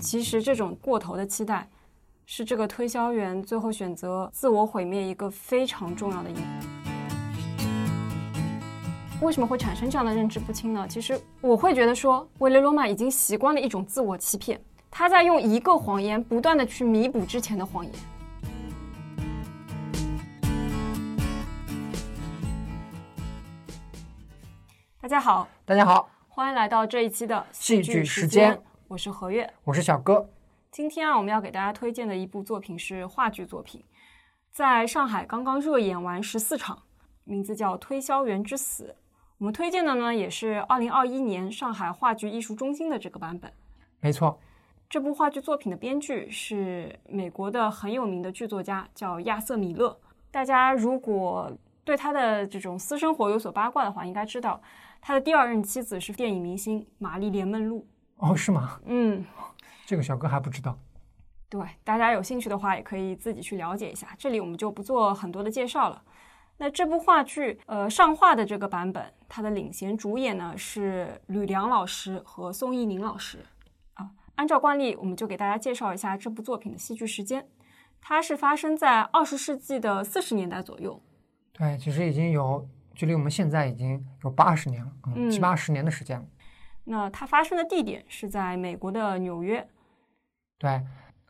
其实这种过头的期待，是这个推销员最后选择自我毁灭一个非常重要的因。为什么会产生这样的认知不清呢？其实我会觉得说，维雷罗马已经习惯了一种自我欺骗，他在用一个谎言不断的去弥补之前的谎言。大家好，大家好，欢迎来到这一期的戏剧时间，我是何月，我是小哥。今天啊，我们要给大家推荐的一部作品是话剧作品，在上海刚刚热演完十四场，名字叫《推销员之死》。我们推荐的呢，也是二零二一年上海话剧艺术中心的这个版本。没错，这部话剧作品的编剧是美国的很有名的剧作家，叫亚瑟·米勒。大家如果对他的这种私生活有所八卦的话，应该知道他的第二任妻子是电影明星玛丽莲·梦露。哦，是吗？嗯，这个小哥还不知道。对，大家有兴趣的话，也可以自己去了解一下。这里我们就不做很多的介绍了。那这部话剧，呃，上画的这个版本，它的领衔主演呢是吕梁老师和宋轶宁老师。啊，按照惯例，我们就给大家介绍一下这部作品的戏剧时间。它是发生在二十世纪的四十年代左右。对，其实已经有距离我们现在已经有八十年了，嗯，七八十年的时间了。那它发生的地点是在美国的纽约。对，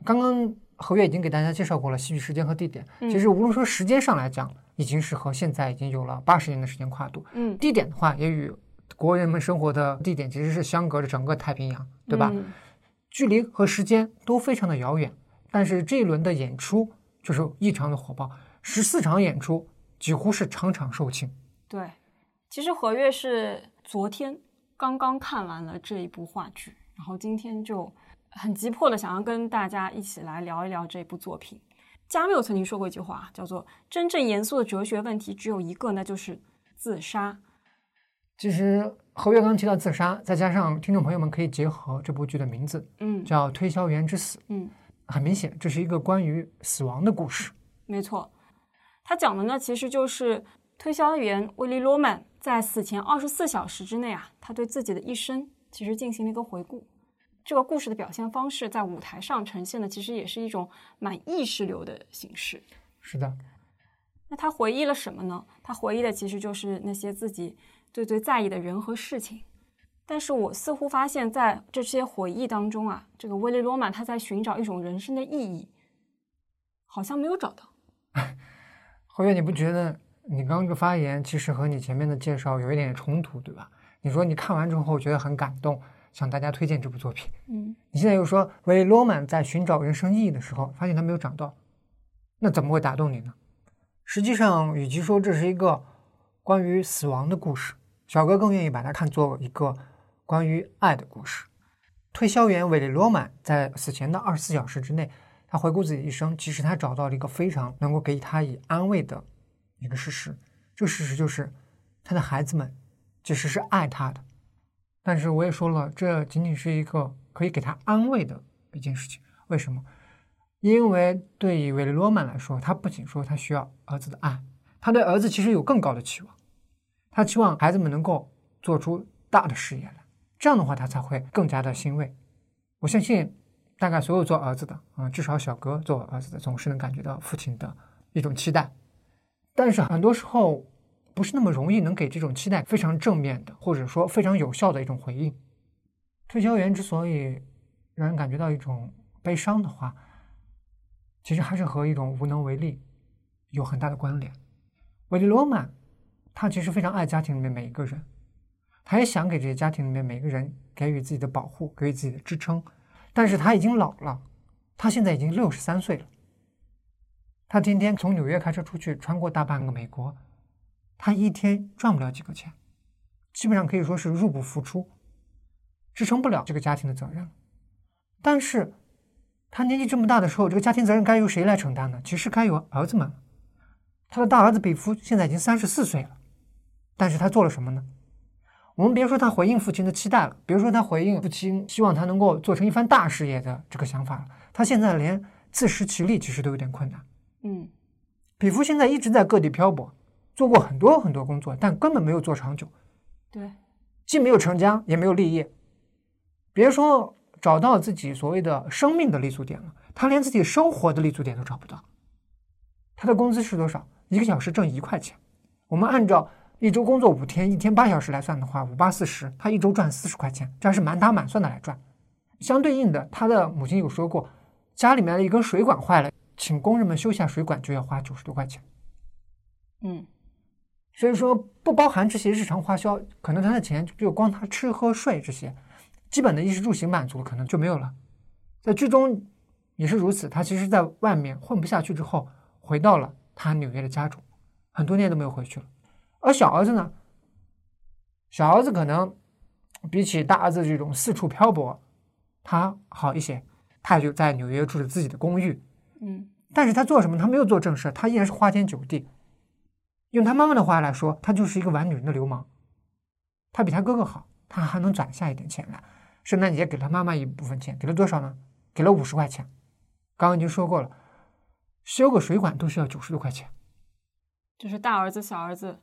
刚刚何月已经给大家介绍过了戏剧时间和地点。其实无论说时间上来讲，已经是和现在已经有了八十年的时间跨度。嗯，地点的话，也与国人们生活的地点其实是相隔着整个太平洋，对吧？距离和时间都非常的遥远，但是这一轮的演出就是异常的火爆，十四场演出几乎是场场售罄。对，其实何月是昨天刚刚看完了这一部话剧，然后今天就很急迫的想要跟大家一起来聊一聊这部作品。加缪曾经说过一句话，叫做“真正严肃的哲学问题只有一个，那就是自杀。”其实何月刚提到自杀，再加上听众朋友们可以结合这部剧的名字，嗯，叫《推销员之死》，嗯，很明显这是一个关于死亡的故事。没错，他讲的呢其实就是推销员威利·罗曼在死前二十四小时之内啊，他对自己的一生其实进行了一个回顾。这个故事的表现方式在舞台上呈现的，其实也是一种蛮意识流的形式。是的，那他回忆了什么呢？他回忆的其实就是那些自己最最在意的人和事情。但是我似乎发现，在这些回忆当中啊，这个威利·罗曼他在寻找一种人生的意义，好像没有找到。侯月，你不觉得你刚刚这个发言其实和你前面的介绍有一点冲突，对吧？你说你看完之后觉得很感动。向大家推荐这部作品。嗯，你现在又说维罗曼在寻找人生意义的时候，发现他没有找到，那怎么会打动你呢？实际上，与其说这是一个关于死亡的故事，小哥更愿意把它看作一个关于爱的故事。推销员韦利罗曼在死前的二十四小时之内，他回顾自己一生，其实他找到了一个非常能够给他以安慰的一个事实。这个事实就是，他的孩子们其实是爱他的。但是我也说了，这仅仅是一个可以给他安慰的一件事情。为什么？因为对于维利罗曼来说，他不仅说他需要儿子的爱，他对儿子其实有更高的期望。他期望孩子们能够做出大的事业来，这样的话他才会更加的欣慰。我相信，大概所有做儿子的啊，至少小哥做儿子的，总是能感觉到父亲的一种期待。但是很多时候。不是那么容易能给这种期待非常正面的，或者说非常有效的一种回应。推销员之所以让人感觉到一种悲伤的话，其实还是和一种无能为力有很大的关联。维利罗曼他其实非常爱家庭里面每一个人，他也想给这些家庭里面每一个人给予自己的保护，给予自己的支撑。但是他已经老了，他现在已经六十三岁了。他天天从纽约开车出去，穿过大半个美国。他一天赚不了几个钱，基本上可以说是入不敷出，支撑不了这个家庭的责任。但是，他年纪这么大的时候，这个家庭责任该由谁来承担呢？其实该由儿子们。他的大儿子比夫现在已经三十四岁了，但是他做了什么呢？我们别说他回应父亲的期待了，别说他回应父亲希望他能够做成一番大事业的这个想法了，他现在连自食其力其实都有点困难。嗯，比夫现在一直在各地漂泊。做过很多很多工作，但根本没有做长久。对，既没有成家，也没有立业。别说找到自己所谓的生命的立足点了，他连自己生活的立足点都找不到。他的工资是多少？一个小时挣一块钱。我们按照一周工作五天，一天八小时来算的话，五八四十，他一周赚四十块钱，这还是满打满算的来赚。相对应的，他的母亲有说过，家里面的一根水管坏了，请工人们修下水管就要花九十多块钱。嗯，所以说不包含这些日常花销，可能他的钱就光他吃喝睡这些基本的衣食住行满足，可能就没有了。在剧中也是如此，他其实在外面混不下去之后，回到了他纽约的家中，很多年都没有回去了。而小儿子呢，小儿子可能比起大儿子这种四处漂泊，他好一些，他就在纽约住着自己的公寓。嗯，但是他做什么？他没有做正事，他依然是花天酒地。用他妈妈的话来说，他就是一个玩女人的流氓。他比他哥哥好，他还能攒下一点钱来。圣诞节给了他妈妈一部分钱，给了多少呢？给了五十块钱。刚刚已经说过了，修个水管都需要九十多块钱。就是大儿子、小儿子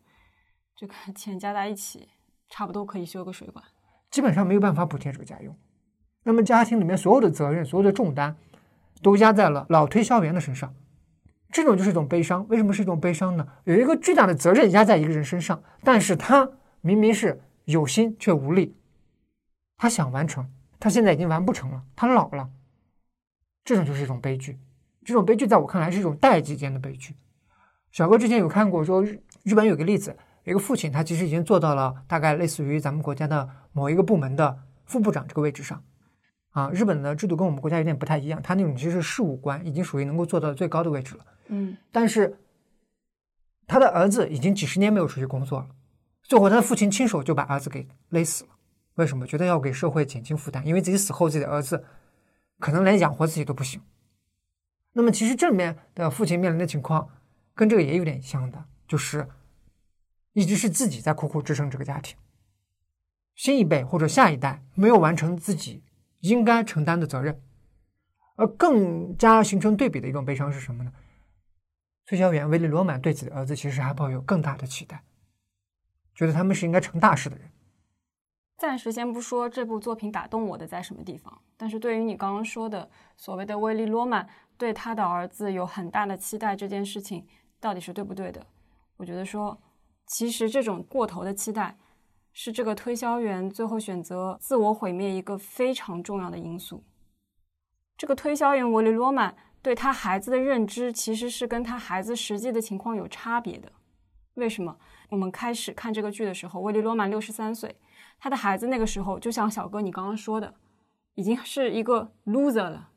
这个钱加在一起，差不多可以修个水管。基本上没有办法补贴这个家用。那么家庭里面所有的责任、所有的重担，都压在了老推销员的身上。这种就是一种悲伤。为什么是一种悲伤呢？有一个巨大的责任压在一个人身上，但是他明明是有心却无力。他想完成，他现在已经完不成了。他老了，这种就是一种悲剧。这种悲剧在我看来是一种代际间的悲剧。小哥之前有看过，说日日本有个例子，一个父亲，他其实已经做到了大概类似于咱们国家的某一个部门的副部长这个位置上。啊，日本的制度跟我们国家有点不太一样，他那种其实是事务官，已经属于能够做到最高的位置了。嗯，但是他的儿子已经几十年没有出去工作了，最后他的父亲亲手就把儿子给勒死了。为什么？觉得要给社会减轻负担，因为自己死后自己的儿子可能连养活自己都不行。那么其实这里面的父亲面临的情况跟这个也有点像的，就是一直是自己在苦苦支撑这个家庭，新一辈或者下一代没有完成自己应该承担的责任，而更加形成对比的一种悲伤是什么呢？推销员威利罗曼对自己的儿子其实还抱有更大的期待，觉得他们是应该成大事的人。暂时先不说这部作品打动我的在什么地方，但是对于你刚刚说的所谓的威利罗曼对他的儿子有很大的期待这件事情，到底是对不对的？我觉得说，其实这种过头的期待，是这个推销员最后选择自我毁灭一个非常重要的因素。这个推销员威利罗曼对他孩子的认知，其实是跟他孩子实际的情况有差别的。为什么？我们开始看这个剧的时候，威利罗曼六十三岁。他的孩子那个时候就像小哥你刚刚说的，已经是一个 loser 了。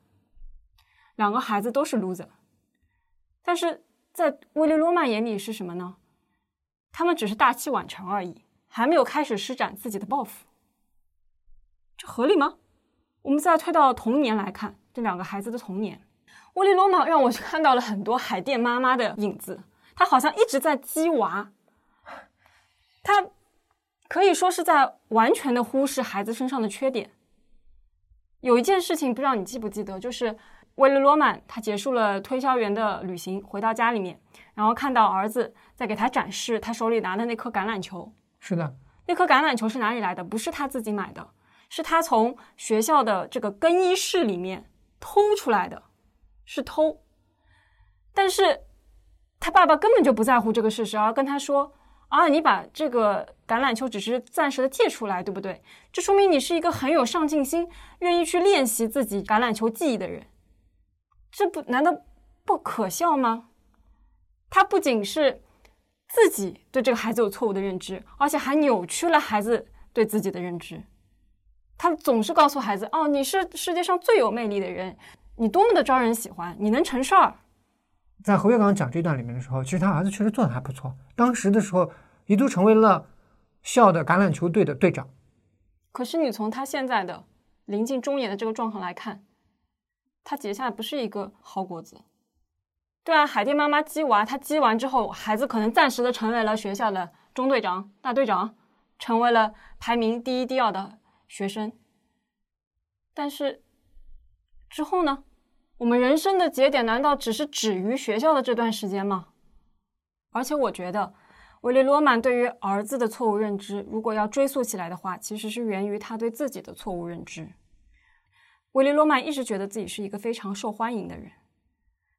两个孩子都是 loser，但是在威利罗曼眼里是什么呢？他们只是大器晚成而已，还没有开始施展自己的抱负。这合理吗？我们再推到童年来看，这两个孩子的童年，威利罗曼让我看到了很多海淀妈妈的影子。他好像一直在激娃，他。可以说是在完全的忽视孩子身上的缺点。有一件事情不知道你记不记得，就是威利罗曼他结束了推销员的旅行，回到家里面，然后看到儿子在给他展示他手里拿的那颗橄榄球。是的，那颗橄榄球是哪里来的？不是他自己买的，是他从学校的这个更衣室里面偷出来的，是偷。但是他爸爸根本就不在乎这个事实，而跟他说。啊，你把这个橄榄球只是暂时的借出来，对不对？这说明你是一个很有上进心、愿意去练习自己橄榄球技艺的人。这不难道不可笑吗？他不仅是自己对这个孩子有错误的认知，而且还扭曲了孩子对自己的认知。他总是告诉孩子：“哦，你是世界上最有魅力的人，你多么的招人喜欢，你能成事儿。”在侯月刚讲这段里面的时候，其实他儿子确实做的还不错。当时的时候，一度成为了校的橄榄球队的队长。可是你从他现在的临近中年的这个状况来看，他结下的不是一个好果子。对啊，海淀妈妈鸡娃，他鸡完之后，孩子可能暂时的成为了学校的中队长、大队长，成为了排名第一、第二的学生。但是之后呢？我们人生的节点难道只是止于学校的这段时间吗？而且我觉得，维利罗曼对于儿子的错误认知，如果要追溯起来的话，其实是源于他对自己的错误认知。维利罗曼一直觉得自己是一个非常受欢迎的人，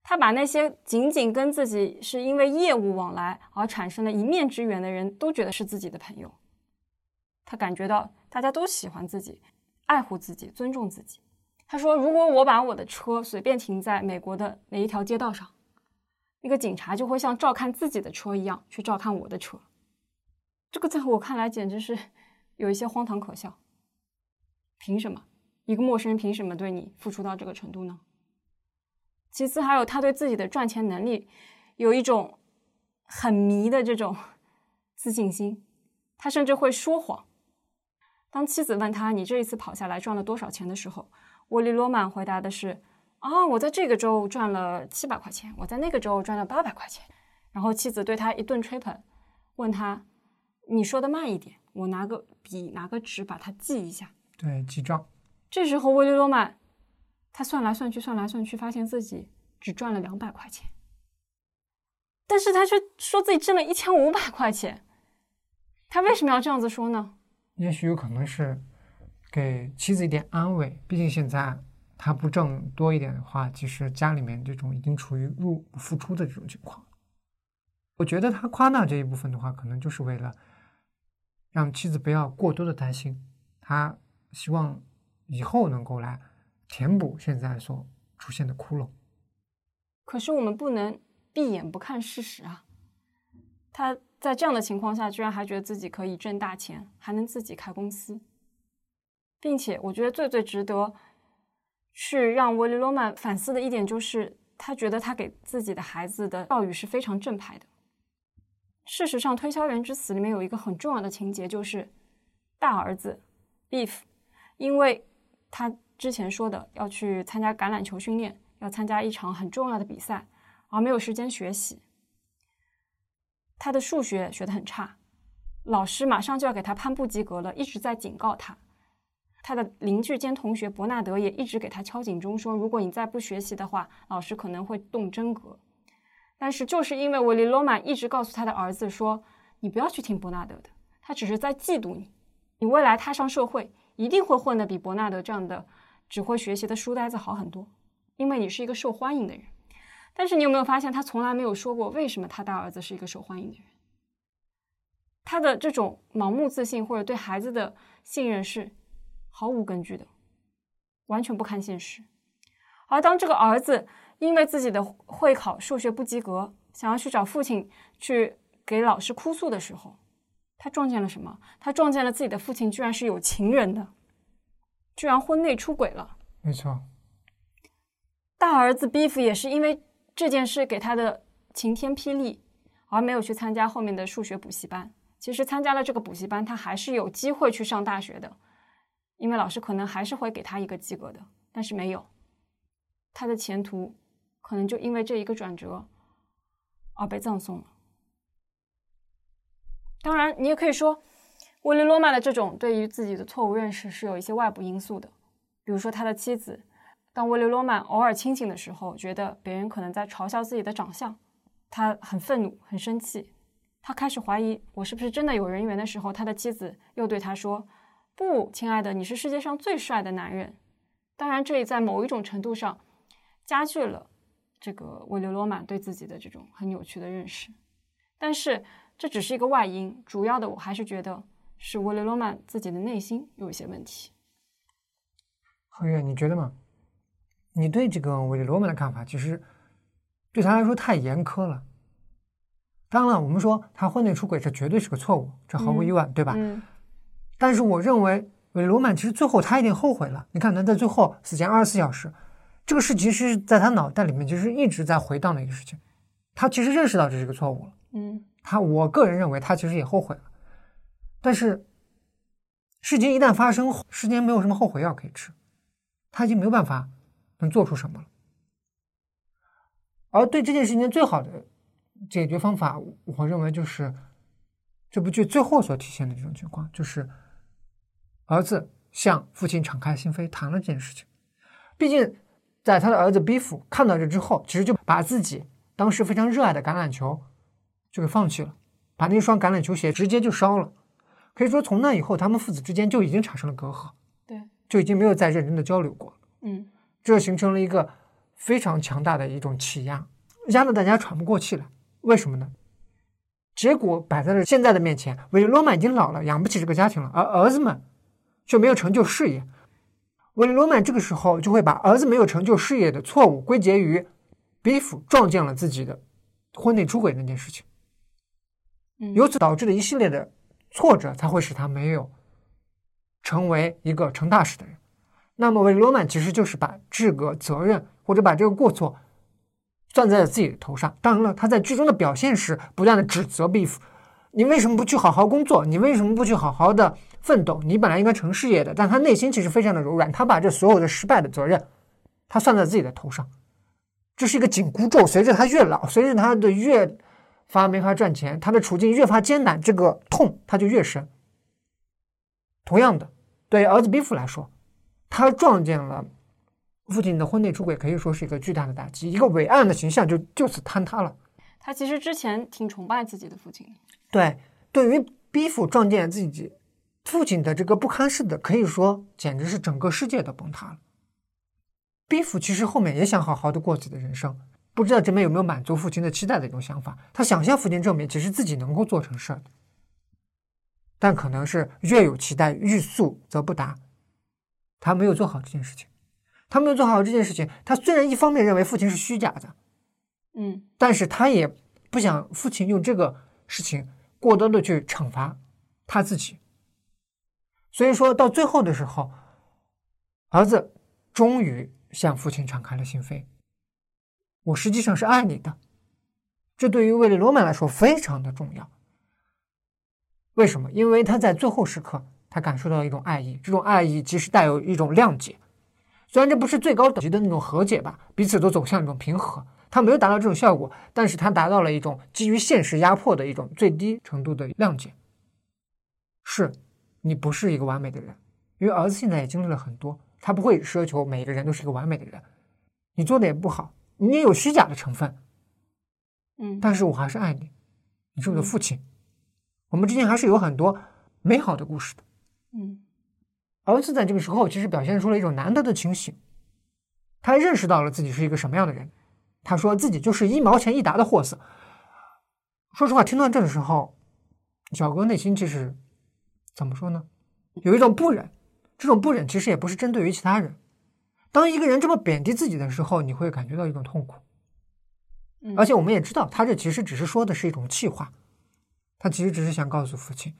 他把那些仅仅跟自己是因为业务往来而产生的一面之缘的人都觉得是自己的朋友。他感觉到大家都喜欢自己，爱护自己，尊重自己。他说：“如果我把我的车随便停在美国的哪一条街道上，那个警察就会像照看自己的车一样去照看我的车。”这个在我看来简直是有一些荒唐可笑。凭什么一个陌生人凭什么对你付出到这个程度呢？其次，还有他对自己的赚钱能力有一种很迷的这种 自信心，他甚至会说谎。当妻子问他“你这一次跑下来赚了多少钱”的时候，沃利罗曼回答的是：“啊，我在这个州赚了七百块钱，我在那个州赚了八百块钱。”然后妻子对他一顿吹捧，问他：“你说的慢一点，我拿个笔拿个纸把它记一下。”对，记账。这时候，威利罗曼他算来算去，算来算去，发现自己只赚了两百块钱，但是他却说自己挣了一千五百块钱。他为什么要这样子说呢？也许有可能是给妻子一点安慰，毕竟现在他不挣多一点的话，其实家里面这种已经处于入不敷出的这种情况。我觉得他夸大这一部分的话，可能就是为了让妻子不要过多的担心他。希望以后能够来填补现在所出现的窟窿。可是我们不能闭眼不看事实啊！他在这样的情况下，居然还觉得自己可以挣大钱，还能自己开公司，并且我觉得最最值得去让维利罗曼反思的一点，就是他觉得他给自己的孩子的教育是非常正派的。事实上，《推销员之死》里面有一个很重要的情节，就是大儿子 Beef。因为他之前说的要去参加橄榄球训练，要参加一场很重要的比赛，而没有时间学习。他的数学学得很差，老师马上就要给他判不及格了，一直在警告他。他的邻居兼同学伯纳德也一直给他敲警钟，说如果你再不学习的话，老师可能会动真格。但是就是因为维利罗曼一直告诉他的儿子说：“你不要去听伯纳德的，他只是在嫉妒你，你未来踏上社会。”一定会混得比伯纳德这样的只会学习的书呆子好很多，因为你是一个受欢迎的人。但是你有没有发现，他从来没有说过为什么他大儿子是一个受欢迎的人？他的这种盲目自信或者对孩子的信任是毫无根据的，完全不堪现实。而当这个儿子因为自己的会考数学不及格，想要去找父亲去给老师哭诉的时候，他撞见了什么？他撞见了自己的父亲居然是有情人的，居然婚内出轨了。没错，大儿子 Beef 也是因为这件事给他的晴天霹雳，而没有去参加后面的数学补习班。其实参加了这个补习班，他还是有机会去上大学的，因为老师可能还是会给他一个及格的。但是没有，他的前途可能就因为这一个转折而被葬送了。当然，你也可以说，威利罗曼的这种对于自己的错误认识是有一些外部因素的。比如说，他的妻子，当威利罗曼偶尔清醒的时候，觉得别人可能在嘲笑自己的长相，他很愤怒、很生气，他开始怀疑我是不是真的有人缘的时候，他的妻子又对他说：“不，亲爱的，你是世界上最帅的男人。”当然，这也在某一种程度上加剧了这个威利罗曼对自己的这种很扭曲的认识，但是。这只是一个外因，主要的我还是觉得是威利罗曼自己的内心有一些问题。何月，你觉得吗？你对这个威利罗曼的看法，其实对他来说太严苛了。当然了，我们说他婚内出轨，这绝对是个错误，这毫无疑问，对吧？嗯。但是我认为威利罗曼其实最后他一定后悔了。你看他在最后死前二十四小时，这个事其实在他脑袋里面其实一直在回荡的一个事情，他其实认识到这是个错误了。嗯。他，我个人认为他其实也后悔了，但是事情一旦发生，世间没有什么后悔药可以吃，他已经没有办法能做出什么了。而对这件事情最好的解决方法，我认为就是这部剧最后所体现的这种情况，就是儿子向父亲敞开心扉谈了这件事情。毕竟，在他的儿子 B 夫看到这之后，其实就把自己当时非常热爱的橄榄球。就给放弃了，把那双橄榄球鞋直接就烧了。可以说，从那以后，他们父子之间就已经产生了隔阂，对，就已经没有再认真的交流过。嗯这形成了一个非常强大的一种气压，压得大家喘不过气来。为什么呢？结果摆在了现在的面前，维罗曼已经老了，养不起这个家庭了，而儿子们却没有成就事业。维罗曼这个时候就会把儿子没有成就事业的错误归结于比夫撞见了自己的婚内出轨那件事情，嗯，由此导致的一系列的挫折，才会使他没有成为一个成大事的人。那么，韦罗曼其实就是把这个责任或者把这个过错算在了自己的头上。当然了，他在剧中的表现是不断的指责比夫：“你为什么不去好好工作？你为什么不去好好的奋斗？你本来应该成事业的。”但他内心其实非常的柔软，他把这所有的失败的责任，他算在自己的头上。这是一个紧箍咒，随着他越老，随着他的越发没法赚钱，他的处境越发艰难，这个痛他就越深。同样的，对儿子比夫来说，他撞见了父亲的婚内出轨，可以说是一个巨大的打击，一个伟岸的形象就就此坍塌了。他其实之前挺崇拜自己的父亲的。对，对于比夫撞见自己父亲的这个不堪事的，可以说简直是整个世界都崩塌了。比夫其实后面也想好好的过自己的人生，不知道这边有没有满足父亲的期待的一种想法。他想向父亲证明，其实自己能够做成事儿的，但可能是越有期待，欲速则不达。他没有做好这件事情，他没有做好这件事情。他虽然一方面认为父亲是虚假的，嗯但是他也不想父亲用这个事情过多的去惩罚他自己。所以说到最后的时候，儿子终于向父亲敞开了心扉。我实际上是爱你的，这对于威利罗曼来说非常的重要。为什么？因为他在最后时刻，他感受到一种爱意，这种爱意其实带有一种谅解。虽然这不是最高等级的那种和解吧，彼此都走向一种平和，他没有达到这种效果，但是他达到了一种基于现实压迫的一种最低程度的谅解。是，你不是一个完美的人，因为儿子现在也经历了很多，他不会奢求每个人都是一个完美的人。你做的也不好，你也有虚假的成分，嗯，但是我还是爱你，你是我的父亲，我们之间还是有很多美好的故事的。嗯儿子在这个时候其实表现出了一种难得的清醒，他认识到了自己是一个什么样的人。他说自己就是一毛钱一沓的货色。说实话，听到这的时候，小哥内心其实怎么说呢？有一种不忍。这种不忍其实也不是针对于其他人。当一个人这么贬低自己的时候，你会感觉到一种痛苦。嗯，而且我们也知道，他这其实只是说的是一种气话，他其实只是想告诉父亲，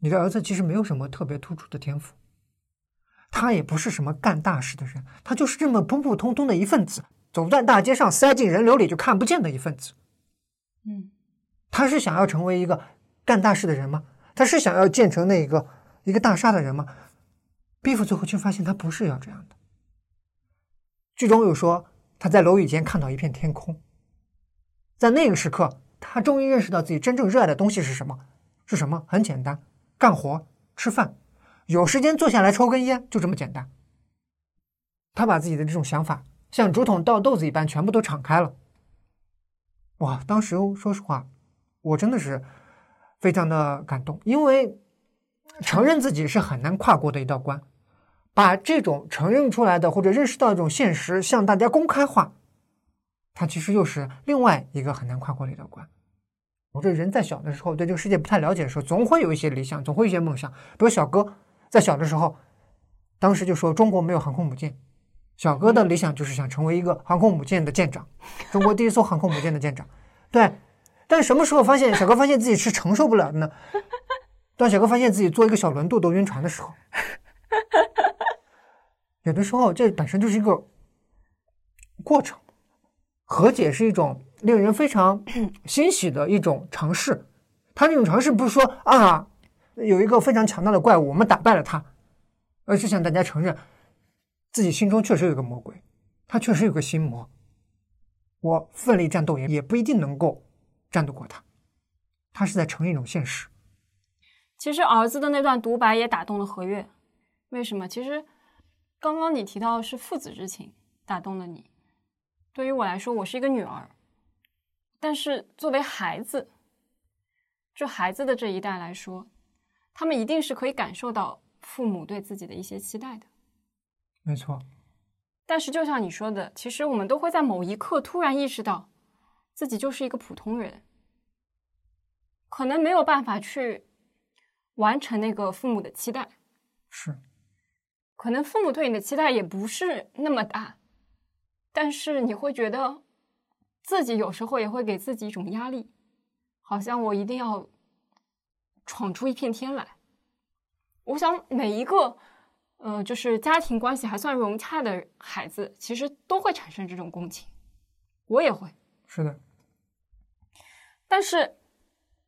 你的儿子其实没有什么特别突出的天赋，他也不是什么干大事的人，他就是这么普普通通的一份子，走在大街上塞进人流里就看不见的一份子。嗯他是想要成为一个干大事的人吗？他是想要建成那个一个大厦的人吗？毕福最后却发现他不是要这样的。剧中有说他在楼宇间看到一片天空，在那个时刻，他终于认识到自己真正热爱的东西是什么？是什么？很简单，干活、吃饭，有时间坐下来抽根烟，就这么简单。他把自己的这种想法像竹筒倒豆子一般，全部都敞开了。哇，当时说实话，我真的是非常的感动，因为承认自己是很难跨过的一道关，把这种承认出来的或者认识到一种现实向大家公开化，它其实又是另外一个很难跨过的一道关。我这人在小的时候对这个世界不太了解的时候，总会有一些理想，总会有一些梦想。比如小哥在小的时候，当时就说中国没有航空母舰，小哥的理想就是想成为一个航空母舰的舰长，中国第一艘航空母舰的舰长。对，但什么时候发现小哥发现自己是承受不了的呢？当小哥发现自己坐一个小轮渡都晕船的时候，有的时候这本身就是一个过程，和解是一种令人非常 欣喜的一种尝试。他这种尝试不是说啊有一个非常强大的怪物，我们打败了他，而是向大家承认自己心中确实有个魔鬼，他确实有个心魔。我奋力战斗也也不一定能够战斗过他，他是在承认一种现实。其实儿子的那段独白也打动了何月，为什么？其实刚刚你提到的是父子之情打动了你，对于我来说，我是一个女儿，但是作为孩子，就孩子的这一代来说，他们一定是可以感受到父母对自己的一些期待的。没错，但是就像你说的，其实我们都会在某一刻突然意识到，自己就是一个普通人，可能没有办法去完成那个父母的期待，是，可能父母对你的期待也不是那么大，但是你会觉得自己有时候也会给自己一种压力，好像我一定要闯出一片天来。我想每一个。呃，就是家庭关系还算融洽的孩子，其实都会产生这种共情，我也会。是的。但是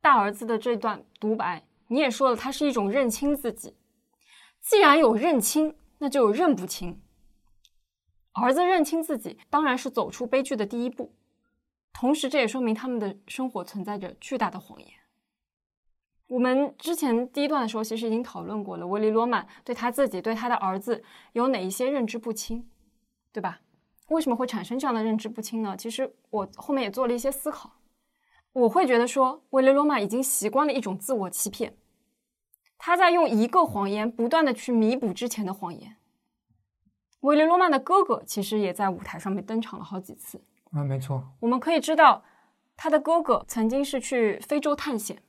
大儿子的这段独白，你也说了，他是一种认清自己。既然有认清，那就认不清。儿子认清自己，当然是走出悲剧的第一步，同时这也说明他们的生活存在着巨大的谎言。我们之前第一段的时候，其实已经讨论过了。维利罗曼对他自己、对他的儿子有哪一些认知不清，对吧？为什么会产生这样的认知不清呢？其实我后面也做了一些思考。我会觉得说，维利罗曼已经习惯了一种自我欺骗，他在用一个谎言不断的去弥补之前的谎言。维利罗曼的哥哥其实也在舞台上面登场了好几次。啊，没错。我们可以知道，他的哥哥曾经是去非洲探险。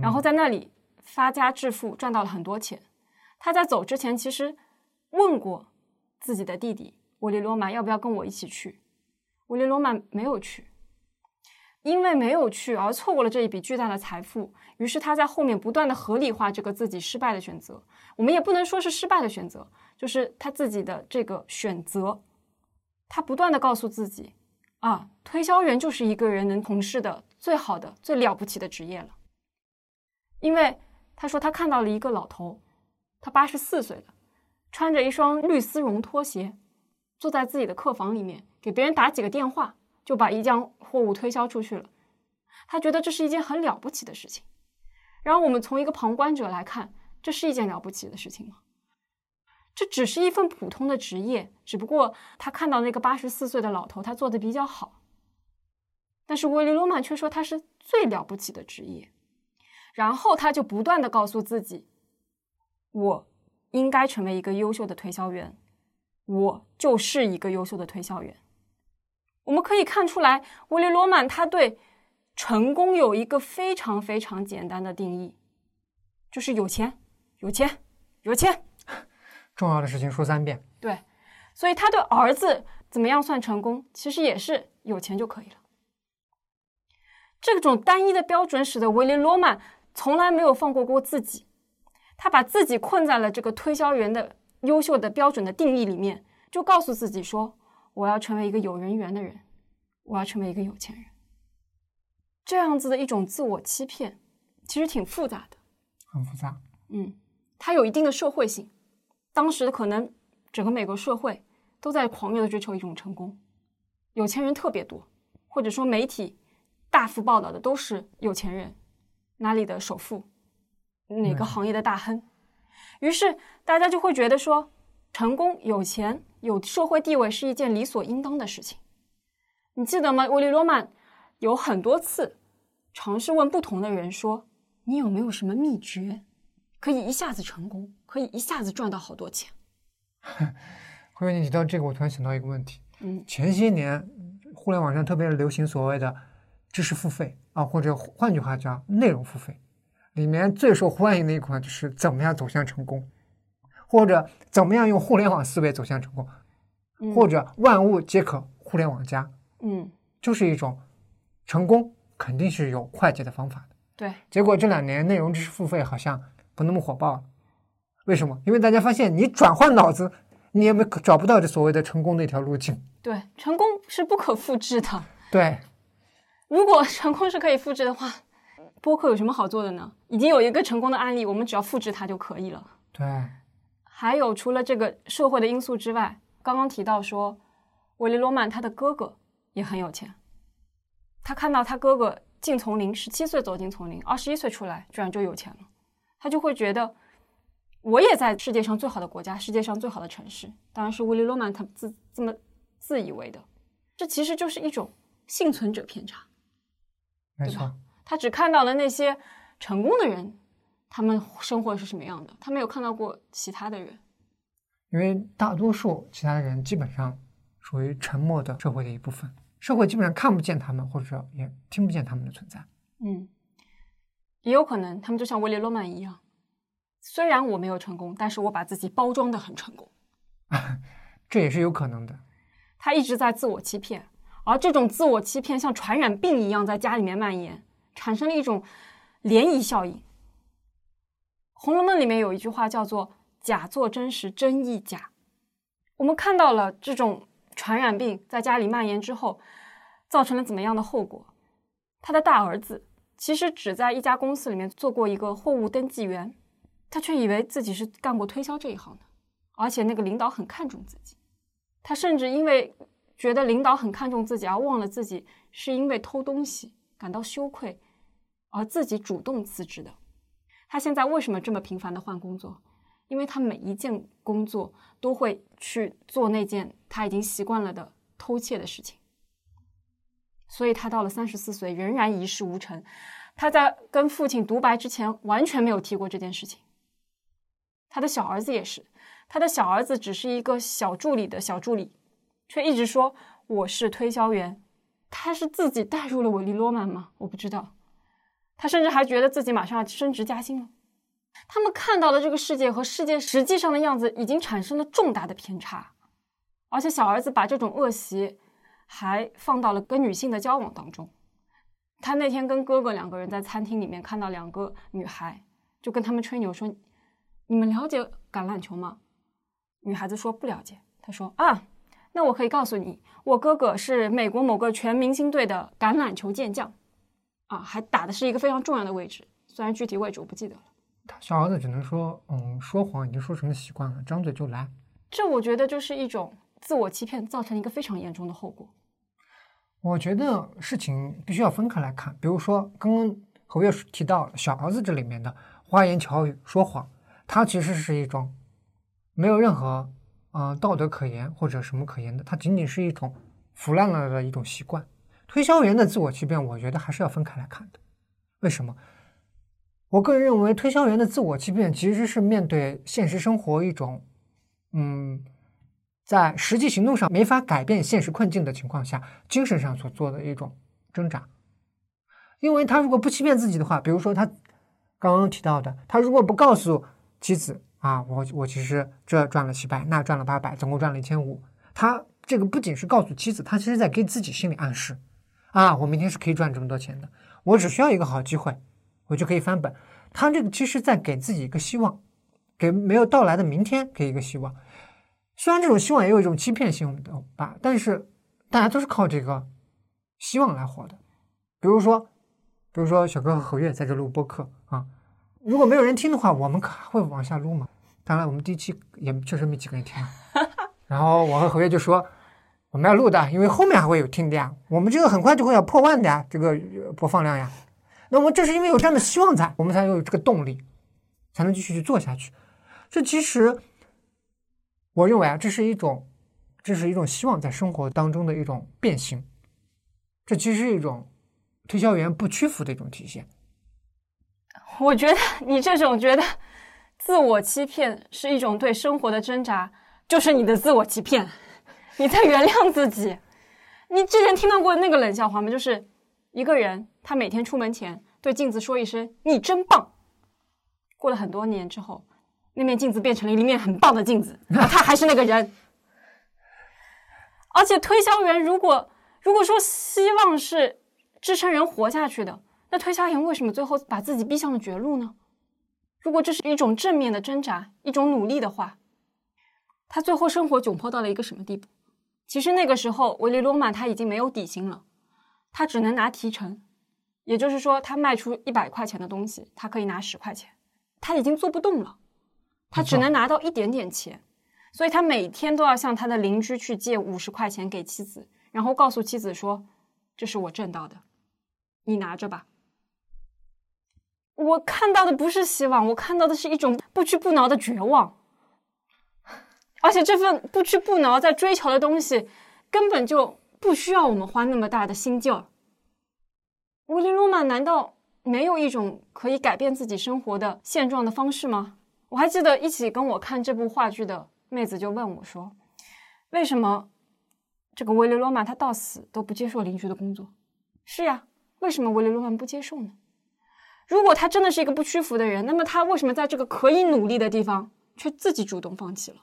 然后在那里发家致富，赚到了很多钱。他在走之前其实问过自己的弟弟维利罗曼要不要跟我一起去。维利罗曼没有去，因为没有去而错过了这一笔巨大的财富。于是他在后面不断的合理化这个自己失败的选择。我们也不能说是失败的选择，就是他自己的这个选择。他不断的告诉自己啊，推销员就是一个人能从事的最好的、最了不起的职业了。因为他说他看到了一个老头，他八十四岁了，穿着一双绿丝绒拖鞋，坐在自己的客房里面给别人打几个电话，就把一件货物推销出去了。他觉得这是一件很了不起的事情。然后我们从一个旁观者来看，这是一件了不起的事情吗？这只是一份普通的职业，只不过他看到那个八十四岁的老头，他做的比较好。但是威利罗曼却说他是最了不起的职业。然后他就不断的告诉自己，我应该成为一个优秀的推销员，我就是一个优秀的推销员。我们可以看出来，威利罗曼他对成功有一个非常非常简单的定义，就是有钱，有钱，有钱。重要的事情说三遍。对，所以他对儿子怎么样算成功，其实也是有钱就可以了。这种单一的标准使得威利罗曼。从来没有放过过自己，他把自己困在了这个推销员的优秀的标准的定义里面，就告诉自己说：“我要成为一个有人缘的人，我要成为一个有钱人。”这样子的一种自我欺骗，其实挺复杂的，很复杂。嗯，它有一定的社会性。当时可能整个美国社会都在狂热的追求一种成功，有钱人特别多，或者说媒体大幅报道的都是有钱人。哪里的首富，哪个行业的大亨，于是大家就会觉得说，成功、有钱、有社会地位是一件理所应当的事情。你记得吗？威利罗曼有很多次尝试问不同的人说：“你有没有什么秘诀，可以一下子成功，可以一下子赚到好多钱？”辉辉，你提到这个，我突然想到一个问题。嗯，前些年互联网上特别流行所谓的知识付费。啊，或者换句话叫内容付费，里面最受欢迎的一款就是怎么样走向成功，或者怎么样用互联网思维走向成功，或者万物皆可互联网加，嗯，就是一种成功肯定是有快捷的方法的。对，结果这两年内容知识付费好像不那么火爆了，为什么？因为大家发现你转换脑子，你也没找不到这所谓的成功的一条路径。对，成功是不可复制的。对。如果成功是可以复制的话，播客有什么好做的呢？已经有一个成功的案例，我们只要复制它就可以了。对。还有除了这个社会的因素之外，刚刚提到说，维利罗曼他的哥哥也很有钱。他看到他哥哥进丛林，十七岁走进丛林，二十一岁出来，居然就有钱了，他就会觉得，我也在世界上最好的国家，世界上最好的城市，当然是维利罗曼他自这么自以为的。这其实就是一种幸存者偏差。没错，他只看到了那些成功的人，他们生活是什么样的，他没有看到过其他的人。因为大多数其他的人基本上属于沉默的社会的一部分，社会基本上看不见他们，或者也听不见他们的存在。嗯，也有可能他们就像威廉·罗曼一样，虽然我没有成功，但是我把自己包装的很成功，这也是有可能的。他一直在自我欺骗，而这种自我欺骗像传染病一样在家里面蔓延，产生了一种涟漪效应。《红楼梦》里面有一句话叫做“假作真时真亦假”，我们看到了这种传染病在家里蔓延之后，造成了怎么样的后果？他的大儿子其实只在一家公司里面做过一个货物登记员，他却以为自己是干过推销这一行的，而且那个领导很看重自己，他甚至因为觉得领导很看重自己而忘了自己是因为偷东西感到羞愧，而自己主动辞职的。他现在为什么这么频繁的换工作？因为他每一件工作都会去做那件他已经习惯了的偷窃的事情。所以他到了三十四岁仍然一事无成。他在跟父亲独白之前完全没有提过这件事情。他的小儿子也是，他的小儿子只是一个小助理的小助理，却一直说我是推销员。他是自己带入了韦利罗曼吗？我不知道。他甚至还觉得自己马上要升职加薪了。他们看到的这个世界和世界实际上的样子已经产生了重大的偏差，而且小儿子把这种恶习。还放到了跟女性的交往当中。他那天跟哥哥两个人在餐厅里面看到两个女孩，就跟他们吹牛说：“你们了解橄榄球吗？”女孩子说不了解。他说：“啊，那我可以告诉你，我哥哥是美国某个全明星队的橄榄球健将，啊，还打的是一个非常重要的位置，虽然具体位置我不记得了。”他小儿子只能说：“嗯，说谎已经说成了习惯了，张嘴就来。”这我觉得就是一种。自我欺骗造成一个非常严重的后果。我觉得事情必须要分开来看。比如说，刚刚侯月提到小儿子这里面的花言巧语、说谎，它其实是一种没有任何呃道德可言或者什么可言的，它仅仅是一种腐烂了的一种习惯。推销员的自我欺骗，我觉得还是要分开来看的。为什么？我个人认为，推销员的自我欺骗其实是面对现实生活一种嗯。在实际行动上没法改变现实困境的情况下，精神上所做的一种挣扎。因为他如果不欺骗自己的话，比如说他刚刚提到的，他如果不告诉妻子啊，我我其实这赚了七百，那赚了八百，总共赚了一千五，他这个不仅是告诉妻子，他其实在给自己心理暗示啊，我明天是可以赚这么多钱的，我只需要一个好机会，我就可以翻本。他这个其实在给自己一个希望，给没有到来的明天给一个希望。虽然这种希望也有一种欺骗性的吧，但是大家都是靠这个希望来活的。比如说，比如说小哥和何月在这录播客啊，如果没有人听的话，我们可还会往下录吗？当然，我们第一期也确实没几个人听。然后我和何月就说，我们要录的，因为后面还会有听的呀。我们这个很快就会要破万的呀，这个播放量呀。那么这是因为有这样的希望在，我们才有这个动力，才能继续去做下去。这其实。我认为啊，这是一种，这是一种希望在生活当中的一种变形，这其实是一种推销员不屈服的一种体现。我觉得你这种觉得自我欺骗是一种对生活的挣扎，就是你的自我欺骗，你在原谅自己。你之前听到过那个冷笑话吗？就是一个人他每天出门前对镜子说一声“你真棒”，过了很多年之后。那面镜子变成了一面很棒的镜子，他还是那个人。而且推销员如果如果说希望是支撑人活下去的，那推销员为什么最后把自己逼向了绝路呢？如果这是一种正面的挣扎，一种努力的话，他最后生活窘迫到了一个什么地步？其实那个时候，维利罗马他已经没有底薪了，他只能拿提成，也就是说，他卖出一百块钱的东西，他可以拿十块钱，他已经做不动了。他只能拿到一点点钱，所以他每天都要向他的邻居去借五十块钱给妻子，然后告诉妻子说：“这是我挣到的，你拿着吧。”我看到的不是希望，我看到的是一种不屈不挠的绝望，而且这份不屈不挠在追求的东西根本就不需要我们花那么大的心劲儿。乌林罗马难道没有一种可以改变自己生活的现状的方式吗？我还记得一起跟我看这部话剧的妹子就问我说：“为什么这个维雷罗曼他到死都不接受邻居的工作？”是呀，为什么维雷罗曼不接受呢？如果他真的是一个不屈服的人，那么他为什么在这个可以努力的地方却自己主动放弃了？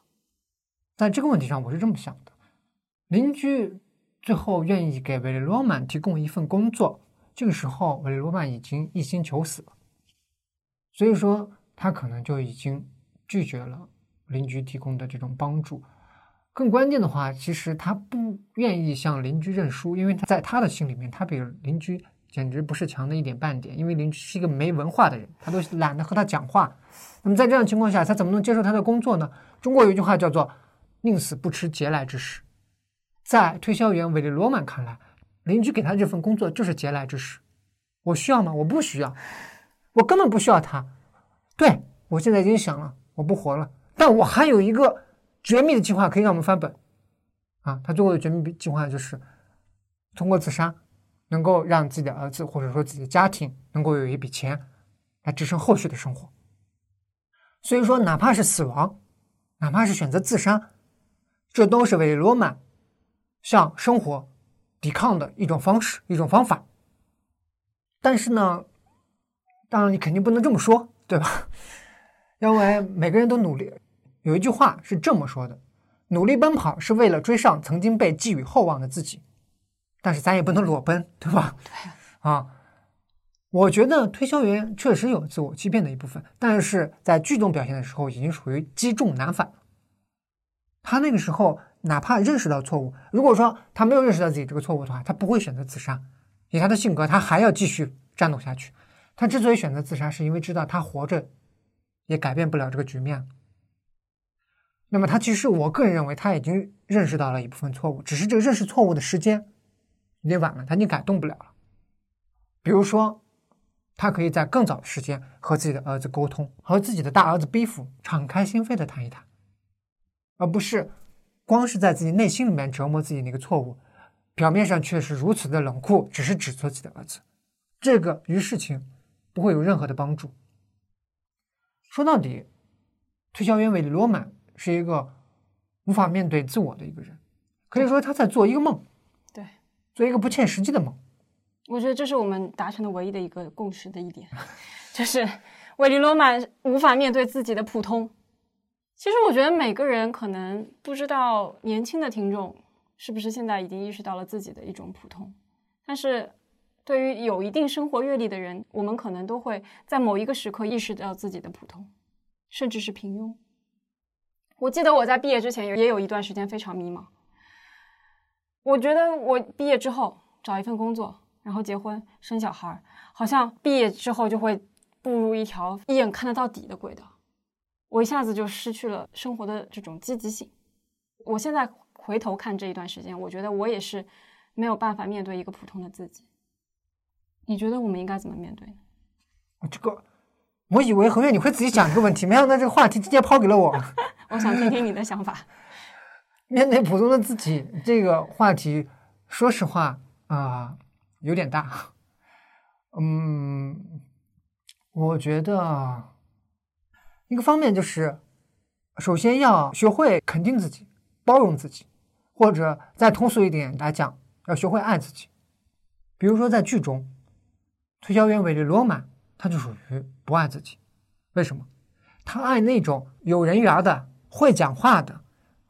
在这个问题上，我是这么想的：邻居最后愿意给维雷罗曼提供一份工作，这个时候维雷罗曼已经一心求死了，所以说他可能就已经拒绝了邻居提供的这种帮助。更关键的话，其实他不愿意向邻居认输，因为他在他的心里面，他比邻居。简直不是强的一点半点，因为邻居是一个没文化的人，他都懒得和他讲话。那么在这样情况下，他怎么能接受他的工作呢？中国有一句话叫做“宁死不吃嗟来之食”。在推销员韦利罗曼看来，邻居给他这份工作就是嗟来之食。我需要吗？我不需要，我根本不需要他。对我现在已经想了，我不活了，但我还有一个绝密的计划可以让我们翻本。啊，他最后的绝密计划就是通过自杀。能够让自己的儿子或者说自己的家庭能够有一笔钱来支撑后续的生活，所以说哪怕是死亡，哪怕是选择自杀，这都是为罗马向生活抵抗的一种方式、一种方法。但是呢，当然你肯定不能这么说，对吧？因为每个人都努力。有一句话是这么说的：努力奔跑是为了追上曾经被寄予厚望的自己。但是咱也不能裸奔，对吧？对啊，我觉得推销员确实有自我欺骗的一部分，但是在剧中表现的时候已经属于积重难返。他那个时候哪怕认识到错误，如果说他没有认识到自己这个错误的话，他不会选择自杀。以他的性格，他还要继续战斗下去。他之所以选择自杀，是因为知道他活着也改变不了这个局面。那么他其实，我个人认为他已经认识到了一部分错误，只是这个认识错误的时间。有点晚了，他已经改动不了了。比如说，他可以在更早的时间和自己的儿子沟通，和自己的大儿子比夫敞开心扉的谈一谈，而不是光是在自己内心里面折磨自己那个错误，表面上却是如此的冷酷，只是指责自己的儿子，这个于事情不会有任何的帮助。说到底，推销员韦利罗曼是一个无法面对自我的一个人，可以说他在做一个梦。对做一个不切实际的梦，我觉得这是我们达成的唯一的一个共识的一点，就是维利罗曼无法面对自己的普通。其实我觉得每个人可能不知道年轻的听众是不是现在已经意识到了自己的一种普通，但是对于有一定生活阅历的人，我们可能都会在某一个时刻意识到自己的普通，甚至是平庸。我记得我在毕业之前也有一段时间非常迷茫。我觉得我毕业之后找一份工作，然后结婚生小孩，好像毕业之后就会步入一条一眼看得到底的轨道。我一下子就失去了生活的这种积极性。我现在回头看这一段时间，我觉得我也是没有办法面对一个普通的自己。你觉得我们应该怎么面对呢？这个，我以为何月你会自己讲这个问题，没想到这个话题直接抛给了我。我想听听你的想法。面对普通的自己这个话题，说实话啊，有点大。嗯，我觉得一个方面就是，首先要学会肯定自己，包容自己，或者再通俗一点来讲，要学会爱自己。比如说在剧中，推销员韦利罗曼，他就属于不爱自己。为什么？他爱那种有人缘的、会讲话的。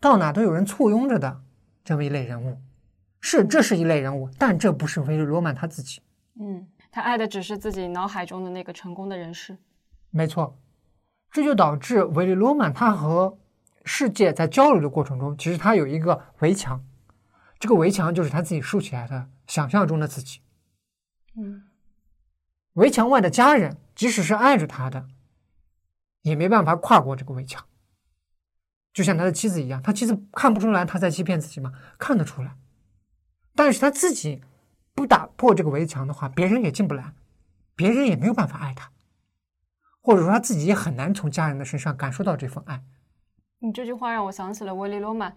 到哪都有人簇拥着的这么一类人物，是这是一类人物，但这不是维利罗曼他自己。嗯，他爱的只是自己脑海中的那个成功的人士。没错，这就导致维利罗曼他和世界在交流的过程中，其实他有一个围墙，这个围墙就是他自己竖起来的想象中的自己。嗯，围墙外的家人，即使是爱着他的，也没办法跨过这个围墙。就像他的妻子一样，他妻子看不出来他在欺骗自己吗？看得出来。但是他自己不打破这个围墙的话，别人也进不来，别人也没有办法爱他，或者说他自己也很难从家人的身上感受到这份爱。你这句话让我想起了维利罗曼，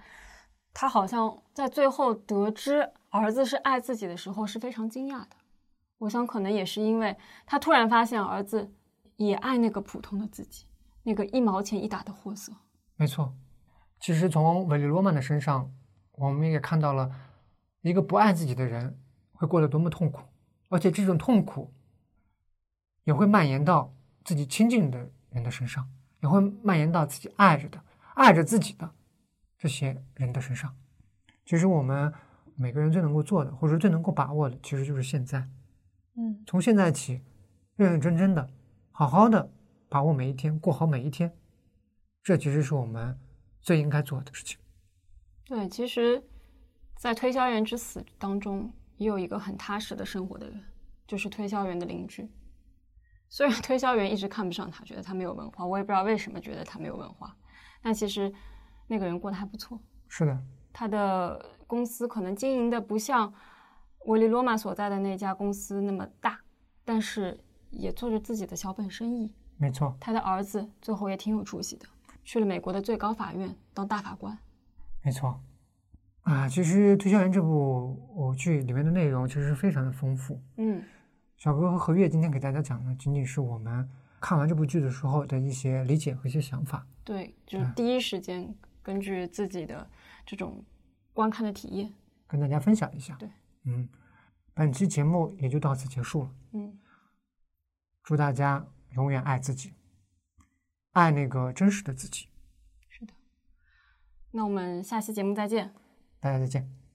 他好像在最后得知儿子是爱自己的时候是非常惊讶的。我想可能也是因为他突然发现儿子也爱那个普通的自己，那个一毛钱一打的货色。没错。其实从维利罗曼的身上，我们也看到了一个不爱自己的人会过得多么痛苦，而且这种痛苦也会蔓延到自己亲近的人的身上，也会蔓延到自己爱着的、爱着自己的这些人的身上。其实我们每个人最能够做的，或者最能够把握的，其实就是现在。嗯，从现在起，认认真真的、好好的把握每一天，过好每一天，这其实是我们最应该做的事情。对，其实，在推销员之死当中，也有一个很踏实的生活的人，就是推销员的邻居。虽然推销员一直看不上他，觉得他没有文化，我也不知道为什么觉得他没有文化，但其实那个人过得还不错。是的，他的公司可能经营的不像维利罗马所在的那家公司那么大，但是也做着自己的小本生意。没错，他的儿子最后也挺有出息的，去了美国的最高法院当大法官。没错。啊，其实《推销员》这部偶剧里面的内容其实非常的丰富。嗯，小哥和何月今天给大家讲的，仅仅是我们看完这部剧的时候的一些理解和一些想法。对，就是第一时间根据自己的这种观看的体验，跟大家分享一下。对，嗯，本期节目也就到此结束了。嗯，祝大家永远爱自己，爱那个真实的自己。是的。那我们下期节目再见。大家再见。